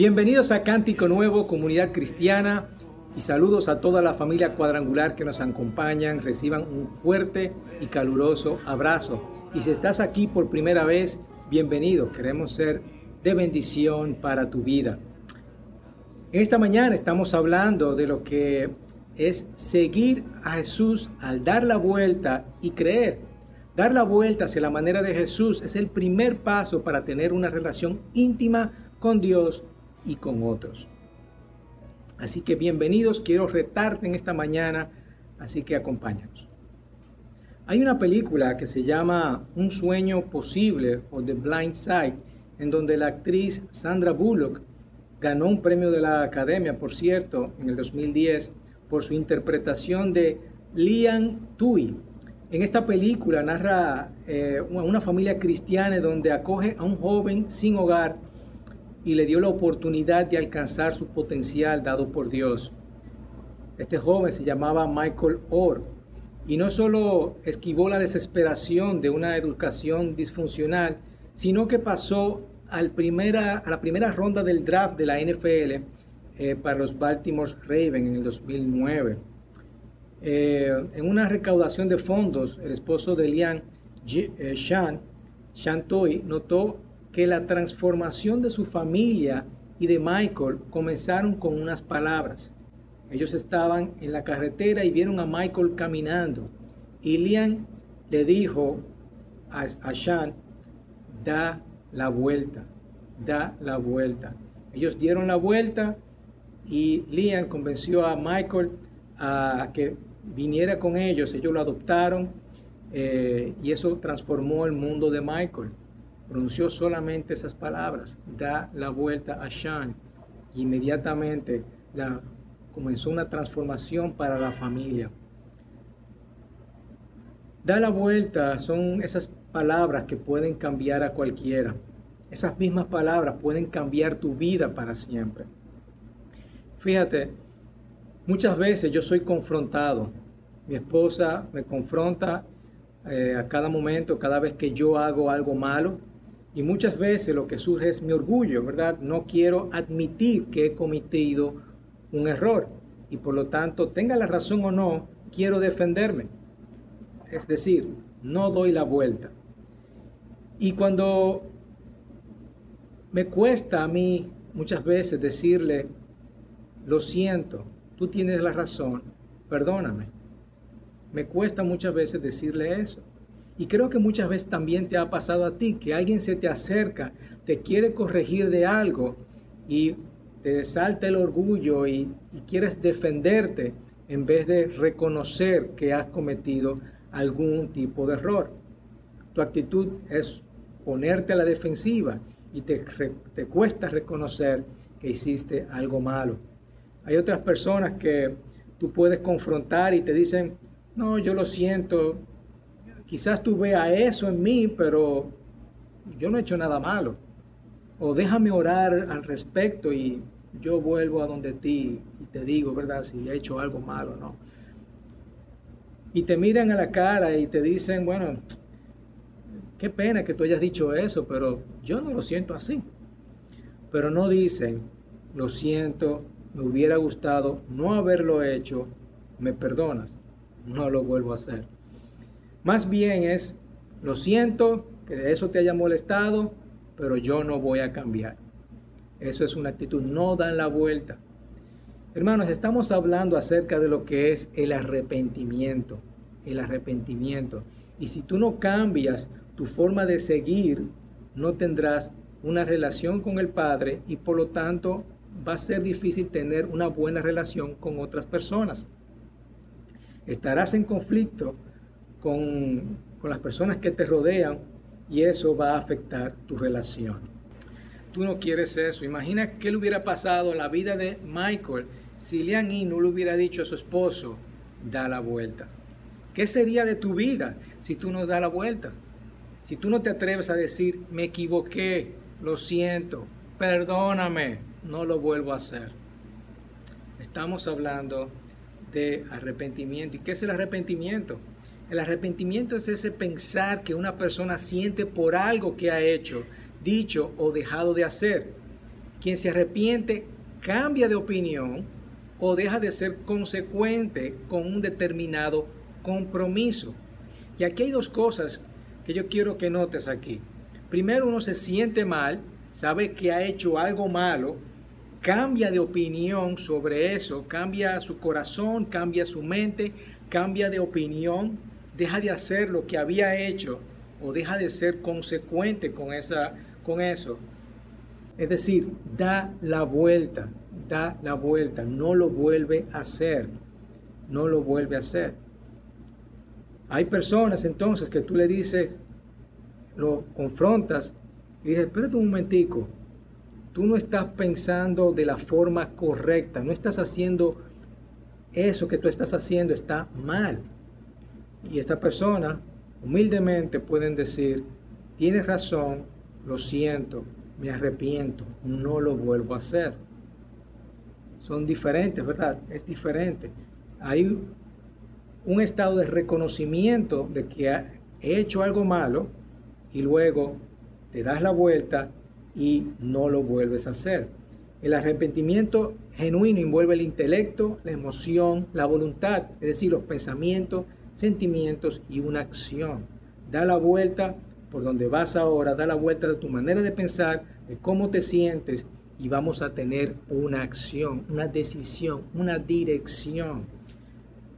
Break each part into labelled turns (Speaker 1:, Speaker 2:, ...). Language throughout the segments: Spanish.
Speaker 1: Bienvenidos a Cántico Nuevo, comunidad cristiana, y saludos a toda la familia cuadrangular que nos acompañan. Reciban un fuerte y caluroso abrazo. Y si estás aquí por primera vez, bienvenido. Queremos ser de bendición para tu vida. Esta mañana estamos hablando de lo que es seguir a Jesús al dar la vuelta y creer. Dar la vuelta hacia la manera de Jesús es el primer paso para tener una relación íntima con Dios y con otros. Así que bienvenidos, quiero retarte en esta mañana, así que acompáñanos. Hay una película que se llama Un sueño posible o The Blind Side, en donde la actriz Sandra Bullock ganó un premio de la Academia, por cierto, en el 2010, por su interpretación de Lian Tui. En esta película narra eh, una familia cristiana donde acoge a un joven sin hogar y le dio la oportunidad de alcanzar su potencial dado por Dios. Este joven se llamaba Michael Orr y no solo esquivó la desesperación de una educación disfuncional, sino que pasó al primera, a la primera ronda del draft de la NFL eh, para los Baltimore Ravens en el 2009. Eh, en una recaudación de fondos, el esposo de Lian, eh, Shan, Toy, notó que la transformación de su familia y de Michael comenzaron con unas palabras. Ellos estaban en la carretera y vieron a Michael caminando. Y Lian le dijo a, a Sean, da la vuelta, da la vuelta. Ellos dieron la vuelta y Lian convenció a Michael a que viniera con ellos. Ellos lo adoptaron eh, y eso transformó el mundo de Michael pronunció solamente esas palabras, da la vuelta a Sean. inmediatamente la, comenzó una transformación para la familia. Da la vuelta son esas palabras que pueden cambiar a cualquiera. Esas mismas palabras pueden cambiar tu vida para siempre. Fíjate, muchas veces yo soy confrontado. Mi esposa me confronta eh, a cada momento, cada vez que yo hago algo malo y muchas veces lo que surge es mi orgullo, ¿verdad? No quiero admitir que he cometido un error y por lo tanto, tenga la razón o no, quiero defenderme. Es decir, no doy la vuelta. Y cuando me cuesta a mí muchas veces decirle, lo siento, tú tienes la razón, perdóname. Me cuesta muchas veces decirle eso. Y creo que muchas veces también te ha pasado a ti, que alguien se te acerca, te quiere corregir de algo y te salta el orgullo y, quieres defenderte en vez de reconocer que has cometido algún tipo de error. Tu actitud es ponerte a la defensiva y te, te cuesta reconocer que hiciste algo malo. Hay otras personas que tú puedes confrontar y te dicen, no, yo lo siento, Quizás tú veas eso en mí, pero yo no he hecho nada malo. O déjame orar al respecto y yo vuelvo a donde ti y te digo, ¿verdad? Si he hecho algo malo, ¿no? Y te miran a la cara y te dicen, bueno, qué pena que tú hayas dicho eso, pero yo no lo siento así. Pero no dicen, lo siento, me hubiera gustado no haberlo hecho, me perdonas, no lo vuelvo a hacer. Más bien es, lo siento que eso te haya molestado, pero yo no voy a cambiar. Eso es una actitud, no dan la vuelta. Hermanos, estamos hablando acerca de lo que es el arrepentimiento, el arrepentimiento. Y si tú no cambias tu forma de seguir, no tendrás una relación con el Padre y por lo tanto va a ser difícil tener una buena relación con otras personas. Estarás en conflicto con, las personas que te rodean y eso va a afectar tu relación. Tú no quieres eso. Imagina qué le hubiera pasado en la vida de Michael si Lian no le hubiera dicho a su esposo, da la vuelta. ¿Qué sería de tu vida si tú no das la vuelta? Si tú no te atreves a decir, me equivoqué, lo siento, perdóname, no lo vuelvo a hacer. Estamos hablando de arrepentimiento. ¿Y qué es el arrepentimiento? El arrepentimiento es ese pensar que una persona siente por algo que ha hecho, dicho o dejado de hacer. quien se arrepiente cambia de opinión o deja de ser consecuente con un determinado compromiso. Y aquí hay dos cosas que yo quiero que notes aquí. Primero uno se siente mal, sabe que ha hecho algo malo, cambia de opinión sobre eso, cambia su corazón, cambia su mente, cambia de opinión, deja de hacer lo que había hecho o deja de ser consecuente con, esa, con eso. Es decir, da la vuelta, da la vuelta, no lo vuelve a hacer, no lo vuelve a hacer. Hay personas entonces que tú le dices, lo confrontas y dices, espérate un momentico, tú no estás pensando de la forma correcta, no estás haciendo eso que tú estás haciendo, está mal. Y esta persona humildemente pueden decir, tienes razón, lo siento, me arrepiento, no lo vuelvo a hacer. Son diferentes, ¿verdad? Es diferente. Hay un estado de reconocimiento de que he hecho algo malo y luego te das la vuelta y no lo vuelves a hacer. El arrepentimiento genuino envuelve el intelecto, la emoción, la voluntad, es decir, los pensamientos, sentimientos y una acción. Da la vuelta por donde vas ahora, da la vuelta de tu manera de pensar, de cómo te sientes y vamos a tener una acción, una decisión, una dirección.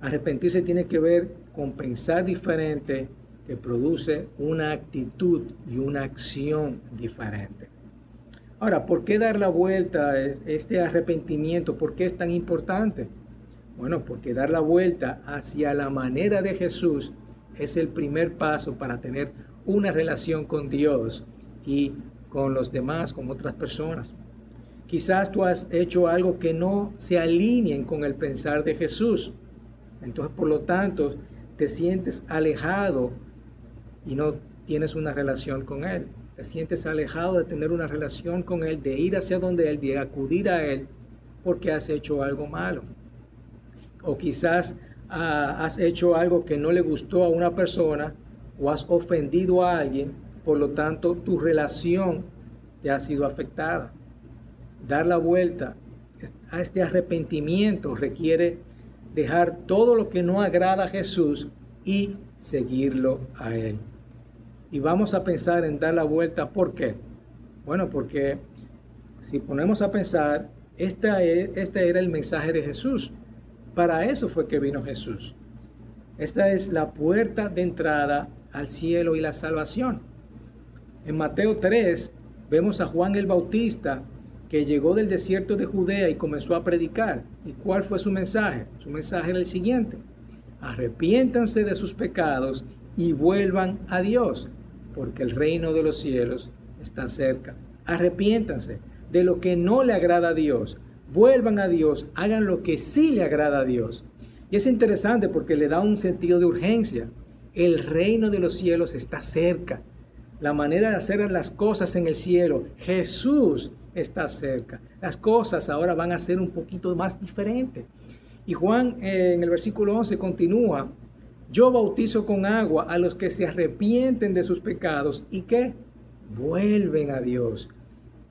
Speaker 1: Arrepentirse tiene que ver con pensar diferente que produce una actitud y una acción diferente. Ahora, ¿por qué dar la vuelta a este arrepentimiento? ¿Por qué es tan importante? Bueno, porque dar la vuelta hacia la manera de Jesús es el primer paso para tener una relación con Dios y con los demás, con otras personas. Quizás tú has hecho algo que no se alineen con el pensar de Jesús. Entonces, por lo tanto, te sientes alejado y no tienes una relación con Él te sientes alejado de tener una relación con Él, de ir hacia donde Él, de acudir a Él, porque has hecho algo malo. O quizás ah, has hecho algo que no le gustó a una persona o has ofendido a alguien, por lo tanto tu relación te ha sido afectada. Dar la vuelta a este arrepentimiento requiere dejar todo lo que no agrada a Jesús y seguirlo a Él y vamos a pensar en dar la vuelta. ¿Por qué? Bueno, porque si ponemos a pensar, este, este era el mensaje de Jesús. Para eso fue que vino Jesús. Esta es la puerta de entrada al cielo y la salvación. En Mateo 3 vemos a Juan el Bautista que llegó del desierto de Judea y comenzó a predicar. ¿Y cuál fue su mensaje? Su mensaje era el siguiente. Arrepiéntanse de sus pecados y vuelvan a Dios porque el reino de los cielos está cerca. Arrepiéntanse de lo que no le agrada a Dios. Vuelvan a Dios, hagan lo que sí le agrada a Dios. Y es interesante porque le da un sentido de urgencia. El reino de los cielos está cerca. La manera de hacer las cosas en el cielo, Jesús está cerca. Las cosas ahora van a ser un poquito más diferentes. Y Juan eh, en el versículo 11 continúa yo bautizo con agua a los que se arrepienten de sus pecados y que vuelven a Dios.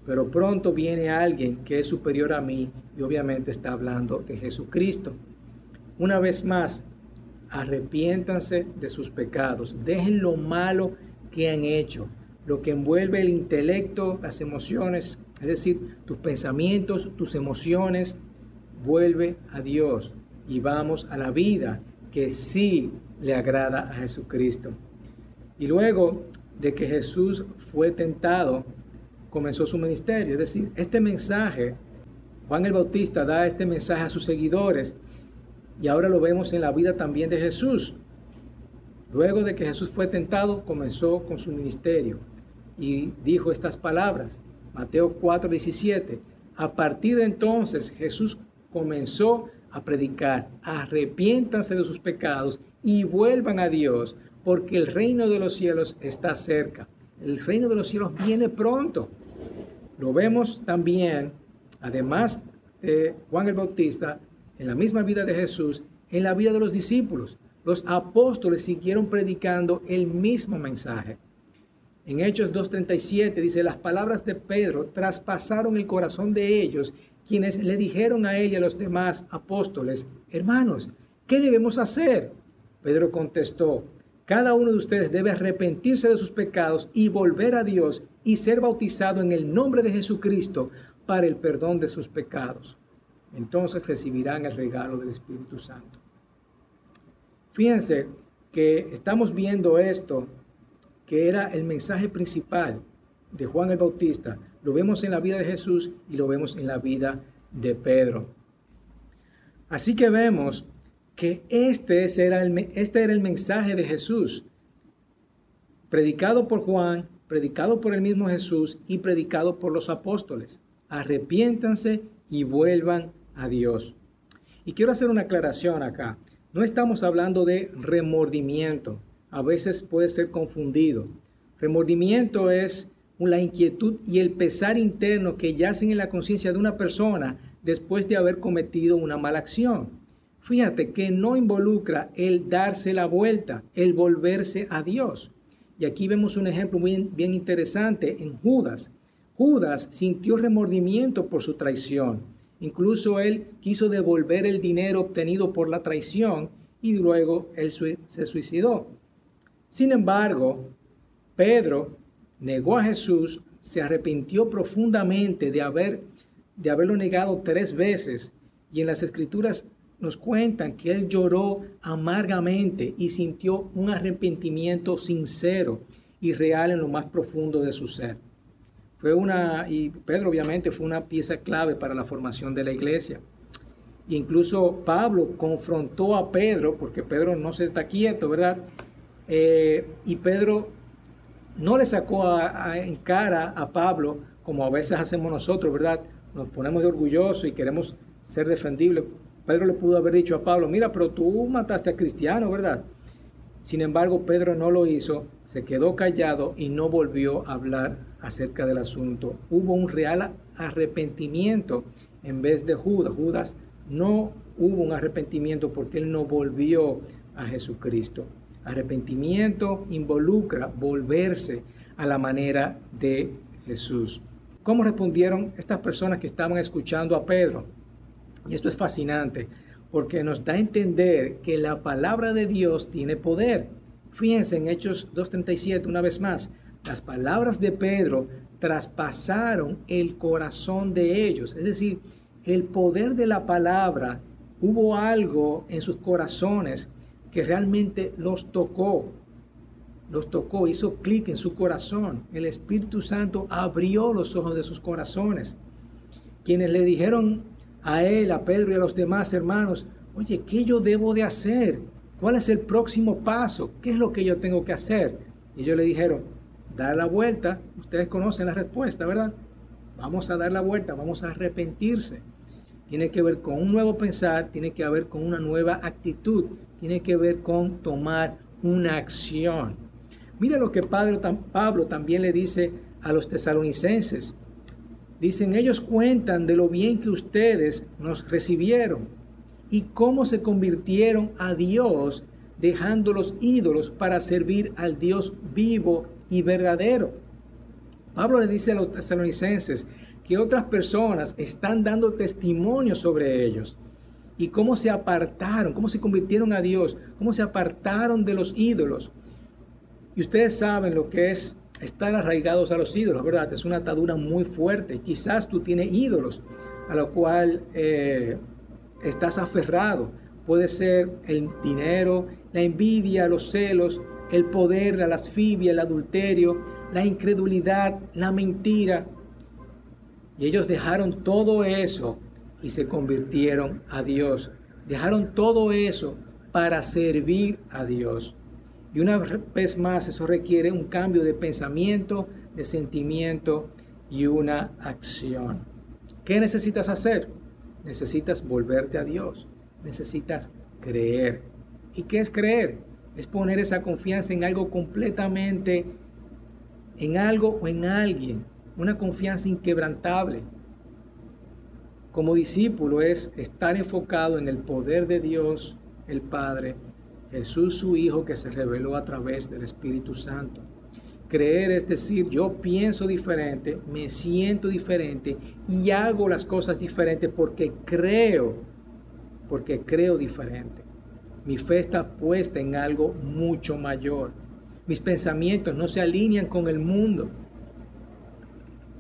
Speaker 1: Pero pronto viene alguien que es superior a mí y obviamente está hablando de Jesucristo. Una vez más, arrepiéntanse de sus pecados, dejen lo malo que han hecho, lo que envuelve el intelecto, las emociones, es decir, tus pensamientos, tus emociones, vuelve a Dios y vamos a la vida que sí le agrada a Jesucristo. Y luego de que Jesús fue tentado, comenzó su ministerio. Es decir, este mensaje, Juan el Bautista da este mensaje a sus seguidores y ahora lo vemos en la vida también de Jesús. Luego de que Jesús fue tentado, comenzó con su ministerio y dijo estas palabras. Mateo 4:17. A partir de entonces Jesús comenzó a predicar, arrepiéntanse de sus pecados y vuelvan a Dios, porque el reino de los cielos está cerca. El reino de los cielos viene pronto. Lo vemos también, además de Juan el Bautista, en la misma vida de Jesús, en la vida de los discípulos. Los apóstoles siguieron predicando el mismo mensaje. En Hechos 2.37 dice, las palabras de Pedro traspasaron el corazón de ellos, quienes le dijeron a él y a los demás apóstoles, hermanos, ¿qué debemos hacer? Pedro contestó, cada uno de ustedes debe arrepentirse de sus pecados y volver a Dios y ser bautizado en el nombre de Jesucristo para el perdón de sus pecados. Entonces recibirán el regalo del Espíritu Santo. Fíjense que estamos viendo esto, que era el mensaje principal de Juan el Bautista. Lo vemos en la vida de Jesús y lo vemos en la vida de Pedro. Así que vemos que este era el, este era el mensaje de Jesús, predicado por Juan, predicado por el mismo Jesús y predicado por los apóstoles. Arrepiéntanse y vuelvan a Dios. Y quiero hacer una aclaración acá. No estamos hablando de remordimiento. A veces puede ser confundido. Remordimiento es la inquietud y el pesar interno que yacen en la conciencia de una persona después de haber cometido una mala acción. Fíjate que no involucra el darse la vuelta, el volverse a Dios. Y aquí vemos un ejemplo muy bien interesante en Judas. Judas sintió remordimiento por su traición. Incluso él quiso devolver el dinero obtenido por la traición y luego él se suicidó. Sin embargo, Pedro negó a Jesús, se arrepintió profundamente de, haber, de haberlo negado tres veces y en las escrituras nos cuentan que él lloró amargamente y sintió un arrepentimiento sincero y real en lo más profundo de su ser. Fue una, y Pedro obviamente fue una pieza clave para la formación de la iglesia. Incluso Pablo confrontó a Pedro, porque Pedro no se está quieto, ¿verdad? Eh, y Pedro no le sacó en cara a Pablo, como a veces hacemos nosotros, ¿verdad? Nos ponemos de orgulloso y queremos ser defendibles. Pedro le pudo haber dicho a Pablo, mira, pero tú mataste a Cristiano, ¿verdad? Sin embargo, Pedro no lo hizo, se quedó callado y no volvió a hablar acerca del asunto. Hubo un real arrepentimiento en vez de Judas. Judas no hubo un arrepentimiento porque él no volvió a Jesucristo. Arrepentimiento involucra volverse a la manera de Jesús. ¿Cómo respondieron estas personas que estaban escuchando a Pedro? Y esto es fascinante porque nos da a entender que la palabra de Dios tiene poder. Fíjense en Hechos 2.37 una vez más. Las palabras de Pedro traspasaron el corazón de ellos. Es decir, el poder de la palabra, hubo algo en sus corazones que realmente los tocó. Los tocó, hizo clic en su corazón. El Espíritu Santo abrió los ojos de sus corazones. Quienes le dijeron a él, a Pedro y a los demás hermanos, oye, ¿qué yo debo de hacer? ¿Cuál es el próximo paso? ¿Qué es lo que yo tengo que hacer? Y ellos le dijeron, dar la vuelta. Ustedes conocen la respuesta, ¿verdad? Vamos a dar la vuelta, vamos a arrepentirse. Tiene que ver con un nuevo pensar, tiene que ver con una nueva actitud, tiene que ver con tomar una acción. Mira lo que Pablo también le dice a los tesalonicenses. Dicen, ellos cuentan de lo bien que ustedes nos recibieron y cómo se convirtieron a Dios dejando los ídolos para servir al Dios vivo y verdadero. Pablo le dice a los tesalonicenses que otras personas están dando testimonio sobre ellos y cómo se apartaron, cómo se convirtieron a Dios, cómo se apartaron de los ídolos. Y ustedes saben lo que es estar arraigados a los ídolos, ¿verdad? Es una atadura muy fuerte. Quizás tú tienes ídolos a lo cual eh, estás aferrado. Puede ser el dinero, la envidia, los celos, el poder, la lasfibia, el adulterio, la incredulidad, la mentira. Y ellos dejaron todo eso y se convirtieron a Dios. Dejaron todo eso para servir a Dios. Y una vez más, eso requiere un cambio de pensamiento, de sentimiento y una acción. ¿Qué necesitas hacer? Necesitas volverte a Dios. Necesitas creer. ¿Y qué es creer? Es poner esa confianza en algo completamente, en algo o en alguien. Una confianza inquebrantable. Como discípulo es estar enfocado en el poder de Dios, el Padre, Jesús su Hijo que se reveló a través del Espíritu Santo. Creer es decir, yo pienso diferente, me siento diferente y hago las cosas diferentes porque creo, porque creo diferente. Mi fe está puesta en algo mucho mayor. Mis pensamientos no se alinean con el mundo,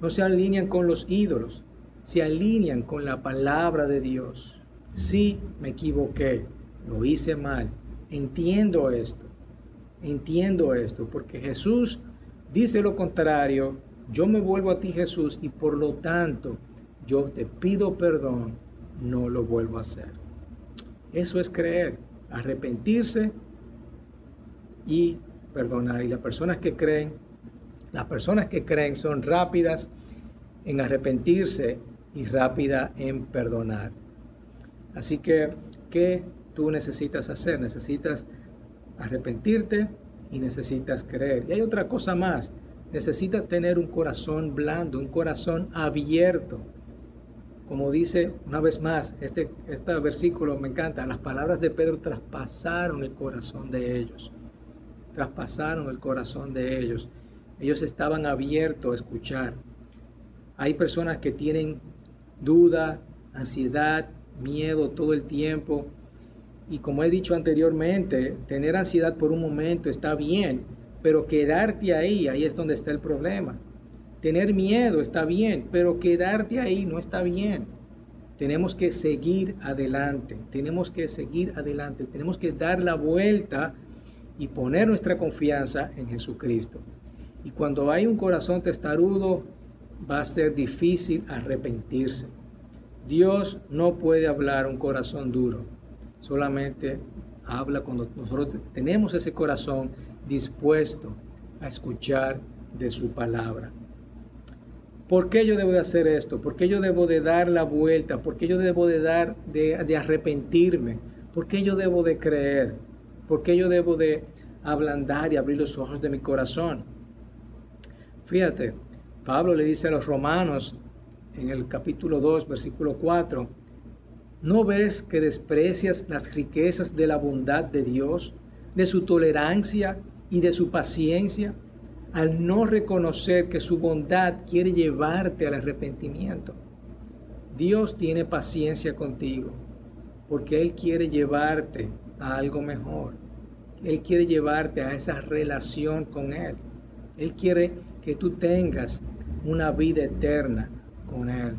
Speaker 1: no se alinean con los ídolos, se alinean con la palabra de Dios. Sí, me equivoqué, lo hice mal, entiendo esto, entiendo esto, porque Jesús dice lo contrario, yo me vuelvo a ti Jesús y por lo tanto yo te pido perdón, no lo vuelvo a hacer. Eso es creer, arrepentirse y perdonar. Y las personas que creen, las personas que creen son rápidas en arrepentirse y rápida en perdonar. Así que, ¿qué tú necesitas hacer? Necesitas arrepentirte y necesitas creer. Y hay otra cosa más. Necesitas tener un corazón blando, un corazón abierto. Como dice una vez más, este, este versículo me encanta. Las palabras de Pedro traspasaron el corazón de ellos. Traspasaron el corazón de ellos. Ellos estaban abiertos a escuchar. Hay personas que tienen duda, ansiedad, miedo todo el tiempo. Y como he dicho anteriormente, tener ansiedad por un momento está bien, pero quedarte ahí, ahí es donde está el problema. Tener miedo está bien, pero quedarte ahí no está bien. Tenemos que seguir adelante, tenemos que seguir adelante, tenemos que dar la vuelta y poner nuestra confianza en Jesucristo. Y cuando hay un corazón testarudo, va a ser difícil arrepentirse. Dios no puede hablar un corazón duro, solamente habla cuando nosotros tenemos ese corazón dispuesto a escuchar de su palabra. ¿Por qué yo debo de hacer esto? ¿Por qué yo debo de dar la vuelta? ¿Por qué yo debo de dar de, arrepentirme? ¿Por qué yo debo de creer? ¿Por qué yo debo de ablandar y abrir los ojos de mi corazón? Fíjate, Pablo le dice a los romanos en el capítulo 2, versículo 4, ¿no ves que desprecias las riquezas de la bondad de Dios, de su tolerancia y de su paciencia, al no reconocer que su bondad quiere llevarte al arrepentimiento? Dios tiene paciencia contigo, porque Él quiere llevarte a algo mejor. Él quiere llevarte a esa relación con Él. Él quiere que tú tengas una vida eterna con Él.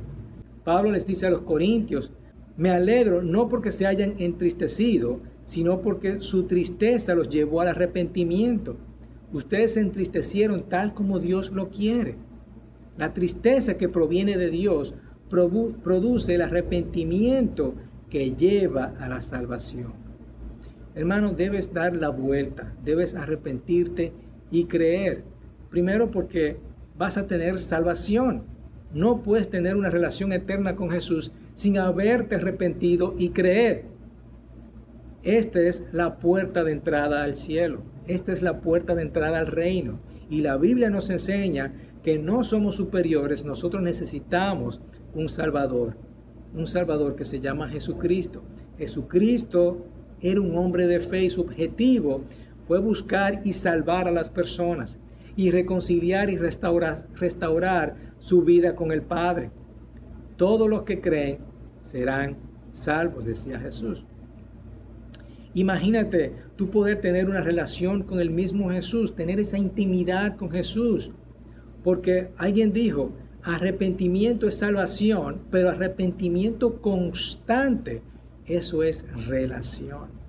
Speaker 1: Pablo les dice a los corintios, me alegro no porque se hayan entristecido, sino porque su tristeza los llevó al arrepentimiento. Ustedes se entristecieron tal como Dios lo quiere. La tristeza que proviene de Dios produce el arrepentimiento que lleva a la salvación. Hermano, debes dar la vuelta, debes arrepentirte y creer. Primero porque vas a tener salvación. No puedes tener una relación eterna con Jesús sin haberte arrepentido y creer. Esta es la puerta de entrada al cielo. Esta es la puerta de entrada al reino. Y la Biblia nos enseña que no somos superiores, nosotros necesitamos un Salvador. Un Salvador que se llama Jesucristo. Jesucristo era un hombre de fe y su objetivo fue buscar y salvar a las personas y reconciliar y restaurar, restaurar su vida con el Padre. Todos los que creen serán salvos, decía Jesús. Imagínate tú poder tener una relación con el mismo Jesús, tener esa intimidad con Jesús. Porque alguien dijo, arrepentimiento es salvación, pero arrepentimiento constante, eso es relación.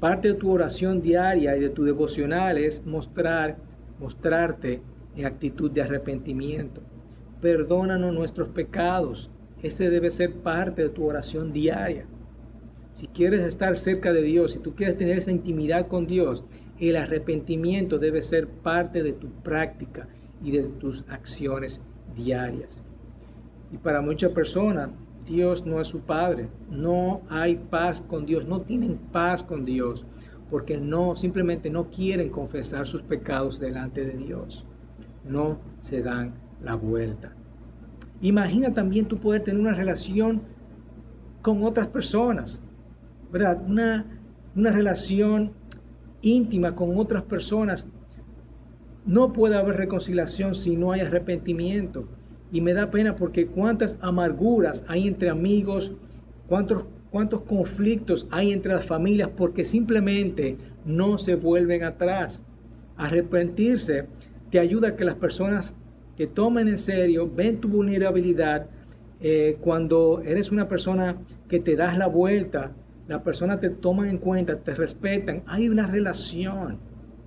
Speaker 1: Parte de tu oración diaria y de tu devocional es mostrar mostrarte en actitud de arrepentimiento. Perdónanos nuestros pecados. Ese debe ser parte de tu oración diaria. Si quieres estar cerca de Dios, si tú quieres tener esa intimidad con Dios, el arrepentimiento debe ser parte de tu práctica y de tus acciones diarias. Y para muchas personas, Dios no es su Padre. No hay paz con Dios. No tienen paz con Dios porque no, simplemente no quieren confesar sus pecados delante de Dios. No se dan la vuelta. Imagina también tú poder tener una relación con otras personas, ¿verdad? Una, una relación íntima con otras personas. no puede haber reconciliación si no hay arrepentimiento. Y me da pena porque cuántas amarguras hay entre amigos, cuántos, cuántos conflictos hay entre las familias porque simplemente no se vuelven atrás. Arrepentirse te ayuda a que las personas que tomen en serio, ven tu vulnerabilidad, eh, cuando eres una persona que te das la vuelta, la persona te toma en cuenta, te respetan, hay una relación,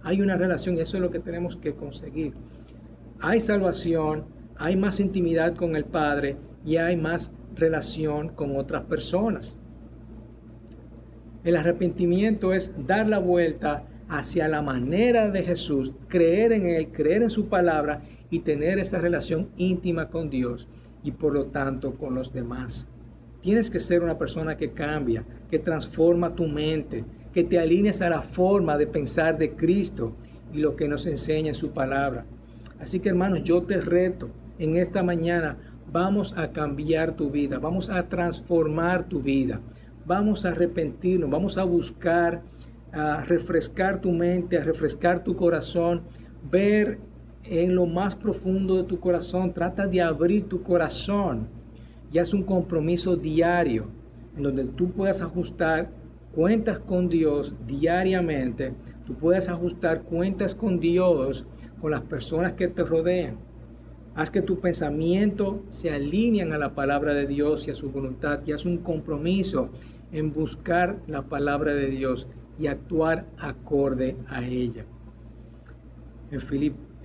Speaker 1: hay una relación eso es lo que tenemos que conseguir. Hay salvación, hay más intimidad con el Padre y hay más relación con otras personas. El arrepentimiento es dar la vuelta hacia la manera de Jesús, creer en Él, creer en su palabra y tener esa relación íntima con Dios y por lo tanto con los demás. Tienes que ser una persona que cambia, que transforma tu mente, que te alinees a la forma de pensar de Cristo y lo que nos enseña en su palabra. Así que hermanos, yo te reto en esta mañana, vamos a cambiar tu vida, vamos a transformar tu vida, vamos a arrepentirnos, vamos a buscar, a refrescar tu mente, a refrescar tu corazón, ver en lo más profundo de tu corazón, trata de abrir tu corazón. Ya es un compromiso diario en donde tú puedas ajustar cuentas con Dios diariamente, tú puedes ajustar cuentas con Dios, con las personas que te rodean. Haz que tu pensamiento se alineen a la palabra de Dios y a su voluntad y haz un compromiso en buscar la palabra de Dios y actuar acorde a ella. En,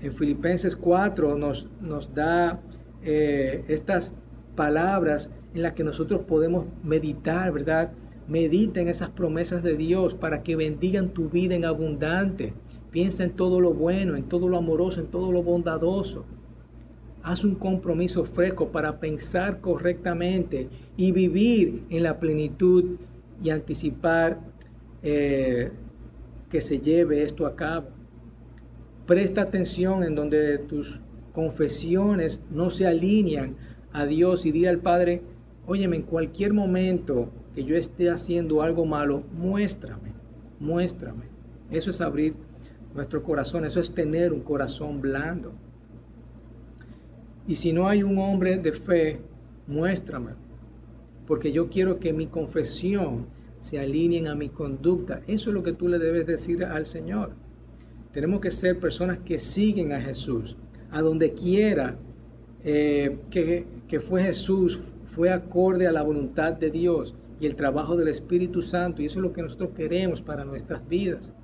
Speaker 1: en Filipenses 4 nos, nos da eh, estas palabras en las que nosotros podemos meditar, ¿verdad? Medita en esas promesas de Dios para que bendigan tu vida en abundante. Piensa en todo lo bueno, en todo lo amoroso, en todo lo bondadoso. Haz un compromiso fresco para pensar correctamente y vivir en la plenitud y anticipar eh, que se lleve esto a cabo. Presta atención en donde tus confesiones no se alinean a Dios y dile al Padre, óyeme, en cualquier momento que yo esté haciendo algo malo, muéstrame, muéstrame. Eso es abrir nuestro corazón, eso es tener un corazón blando. Y si no hay un hombre de fe, muéstrame. Porque yo quiero que mi confesión se alineen a mi conducta. Eso es lo que tú le debes decir al Señor. Tenemos que ser personas que siguen a Jesús. A donde quiera eh, que, que fue Jesús, fue acorde a la voluntad de Dios y el trabajo del Espíritu Santo. Y eso es lo que nosotros queremos para nuestras vidas.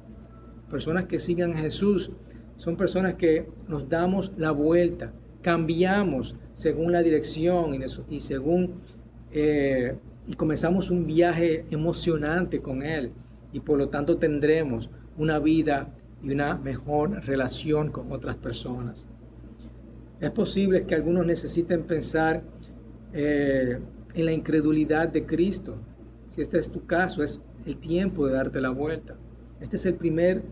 Speaker 1: Personas que sigan a Jesús son personas que nos damos la vuelta cambiamos según la dirección y, según eh, y comenzamos un viaje emocionante con Él y por lo tanto tendremos una vida y una mejor relación con otras personas. Es posible que algunos necesiten pensar eh, en la incredulidad de Cristo. Si este es tu caso, es el tiempo de darte la vuelta. Este es el primer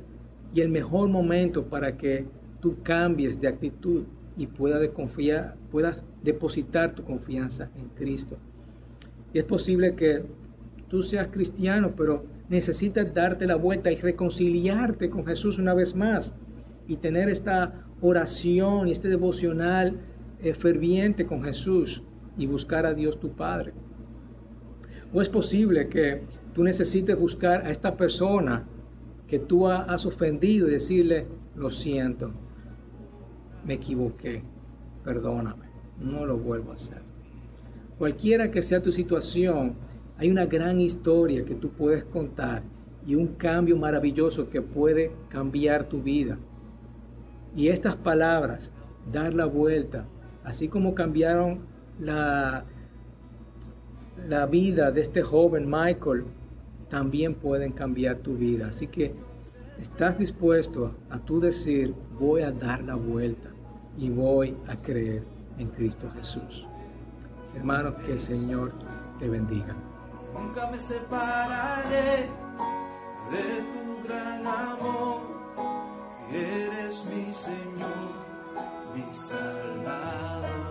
Speaker 1: y el mejor momento para que tú cambies de actitud y pueda confiar, puedas depositar tu confianza en Cristo. Y es posible que tú seas cristiano, pero necesitas darte la vuelta y reconciliarte con Jesús una vez más y tener esta oración y este devocional eh, ferviente con Jesús y buscar a Dios tu Padre. O es posible que tú necesites buscar a esta persona que tú has ofendido y decirle, lo siento, me equivoqué, perdóname, no lo vuelvo a hacer. Cualquiera que sea tu situación, hay una gran historia que tú puedes contar y un cambio maravilloso que puede cambiar tu vida. Y estas palabras, dar la vuelta, así como cambiaron la, la vida de este joven Michael, también pueden cambiar tu vida. Así que estás dispuesto a tú decir, voy a dar la vuelta y voy a creer en Cristo Jesús. Hermanos, que el Señor te bendiga.
Speaker 2: Nunca me separaré de tu gran amor. Eres mi Señor, mi Salvador.